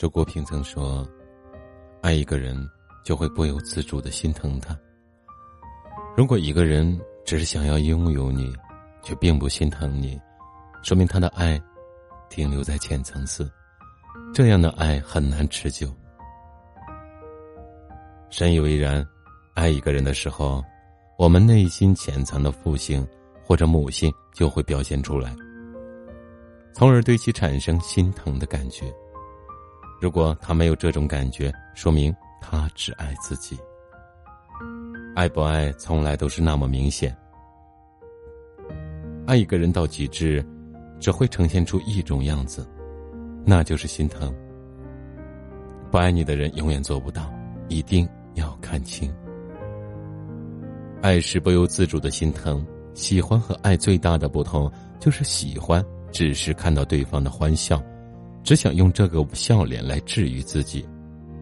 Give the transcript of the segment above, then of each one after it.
周国平曾说：“爱一个人，就会不由自主的心疼他。如果一个人只是想要拥有你，却并不心疼你，说明他的爱停留在浅层次，这样的爱很难持久。深以为然，爱一个人的时候，我们内心潜藏的父性或者母性就会表现出来，从而对其产生心疼的感觉。”如果他没有这种感觉，说明他只爱自己。爱不爱从来都是那么明显。爱一个人到极致，只会呈现出一种样子，那就是心疼。不爱你的人永远做不到，一定要看清。爱是不由自主的心疼，喜欢和爱最大的不同就是喜欢只是看到对方的欢笑。只想用这个笑脸来治愈自己，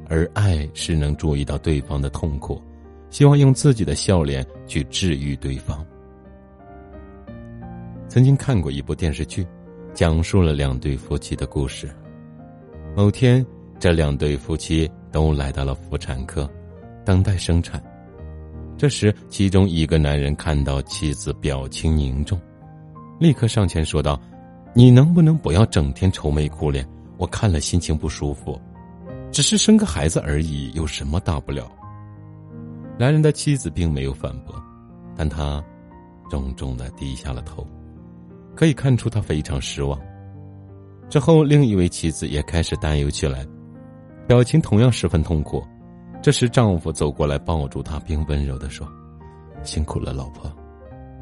而爱是能注意到对方的痛苦，希望用自己的笑脸去治愈对方。曾经看过一部电视剧，讲述了两对夫妻的故事。某天，这两对夫妻都来到了妇产科，等待生产。这时，其中一个男人看到妻子表情凝重，立刻上前说道。你能不能不要整天愁眉苦脸？我看了心情不舒服。只是生个孩子而已，有什么大不了？男人的妻子并没有反驳，但他重重的低下了头，可以看出他非常失望。之后，另一位妻子也开始担忧起来，表情同样十分痛苦。这时，丈夫走过来抱住她，并温柔的说：“辛苦了，老婆，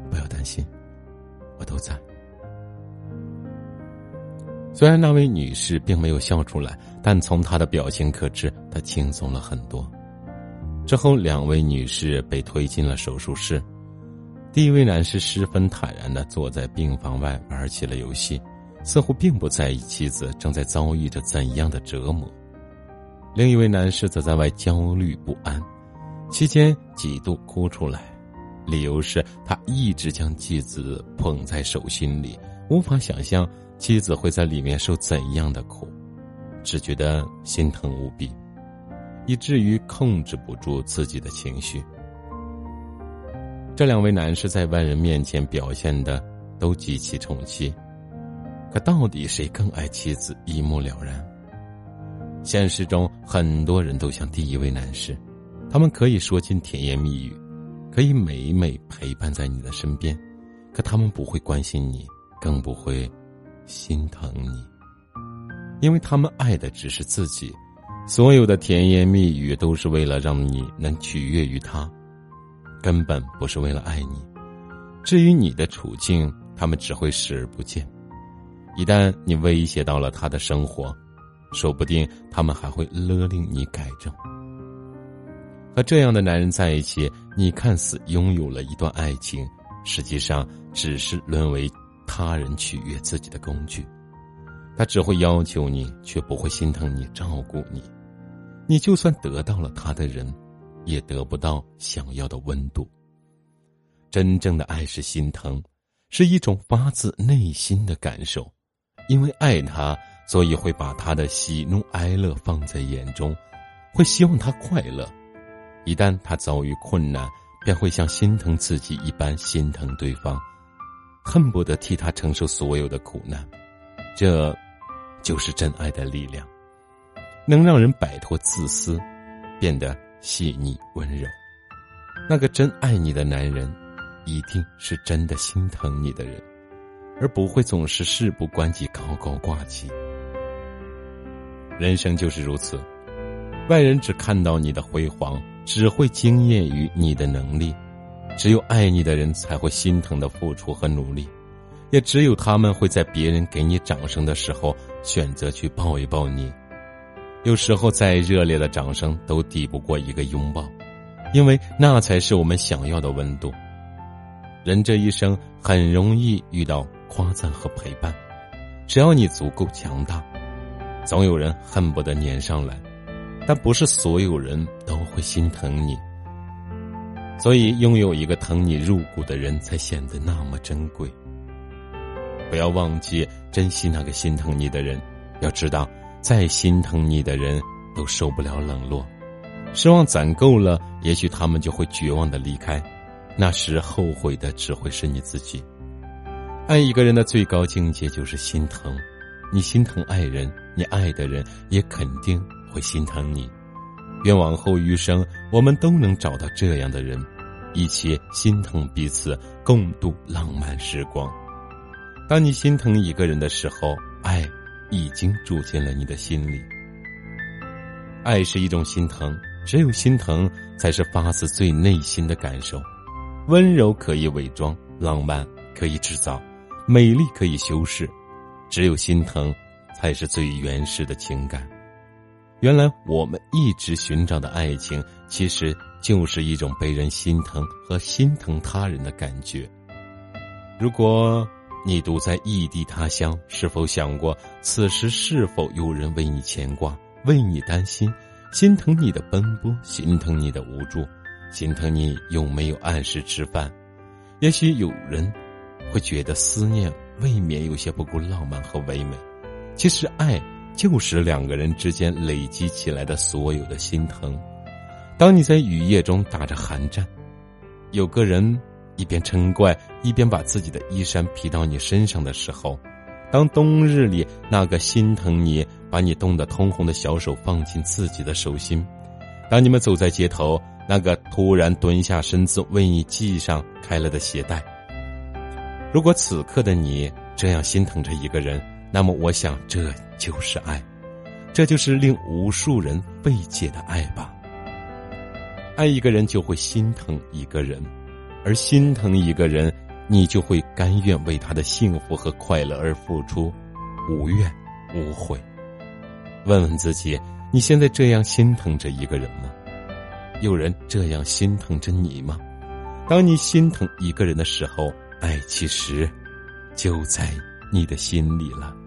不要担心，我都在。”虽然那位女士并没有笑出来，但从她的表情可知，她轻松了很多。之后，两位女士被推进了手术室。第一位男士十分坦然的坐在病房外玩起了游戏，似乎并不在意妻子正在遭遇着怎样的折磨。另一位男士则在外焦虑不安，期间几度哭出来，理由是他一直将妻子捧在手心里，无法想象。妻子会在里面受怎样的苦，只觉得心疼无比，以至于控制不住自己的情绪。这两位男士在外人面前表现的都极其宠妻，可到底谁更爱妻子，一目了然。现实中，很多人都像第一位男士，他们可以说尽甜言蜜语，可以每每陪伴在你的身边，可他们不会关心你，更不会。心疼你，因为他们爱的只是自己，所有的甜言蜜语都是为了让你能取悦于他，根本不是为了爱你。至于你的处境，他们只会视而不见。一旦你威胁到了他的生活，说不定他们还会勒令你改正。和这样的男人在一起，你看似拥有了一段爱情，实际上只是沦为。他人取悦自己的工具，他只会要求你，却不会心疼你、照顾你。你就算得到了他的人，也得不到想要的温度。真正的爱是心疼，是一种发自内心的感受。因为爱他，所以会把他的喜怒哀乐放在眼中，会希望他快乐。一旦他遭遇困难，便会像心疼自己一般心疼对方。恨不得替他承受所有的苦难，这，就是真爱的力量，能让人摆脱自私，变得细腻温柔。那个真爱你的男人，一定是真的心疼你的人，而不会总是事不关己高高挂起。人生就是如此，外人只看到你的辉煌，只会惊艳于你的能力。只有爱你的人才会心疼的付出和努力，也只有他们会在别人给你掌声的时候选择去抱一抱你。有时候再热烈的掌声都抵不过一个拥抱，因为那才是我们想要的温度。人这一生很容易遇到夸赞和陪伴，只要你足够强大，总有人恨不得粘上来，但不是所有人都会心疼你。所以，拥有一个疼你入骨的人，才显得那么珍贵。不要忘记珍惜那个心疼你的人。要知道，再心疼你的人都受不了冷落，失望攒够了，也许他们就会绝望的离开，那时后悔的只会是你自己。爱一个人的最高境界就是心疼，你心疼爱人，你爱的人也肯定会心疼你。愿往后余生，我们都能找到这样的人，一起心疼彼此，共度浪漫时光。当你心疼一个人的时候，爱已经住进了你的心里。爱是一种心疼，只有心疼才是发自最内心的感受。温柔可以伪装，浪漫可以制造，美丽可以修饰，只有心疼才是最原始的情感。原来我们一直寻找的爱情，其实就是一种被人心疼和心疼他人的感觉。如果。你独在异地他乡，是否想过此时是否有人为你牵挂、为你担心、心疼你的奔波、心疼你的无助、心疼你有没有按时吃饭？也许有人会觉得思念未免有些不够浪漫和唯美。其实，爱就是两个人之间累积起来的所有的心疼。当你在雨夜中打着寒战，有个人。一边嗔怪，一边把自己的衣衫披到你身上的时候，当冬日里那个心疼你、把你冻得通红的小手放进自己的手心，当你们走在街头，那个突然蹲下身子为你系上开了的鞋带。如果此刻的你这样心疼着一个人，那么我想这就是爱，这就是令无数人费解的爱吧。爱一个人就会心疼一个人。而心疼一个人，你就会甘愿为他的幸福和快乐而付出，无怨无悔。问问自己，你现在这样心疼着一个人吗？有人这样心疼着你吗？当你心疼一个人的时候，爱其实就在你的心里了。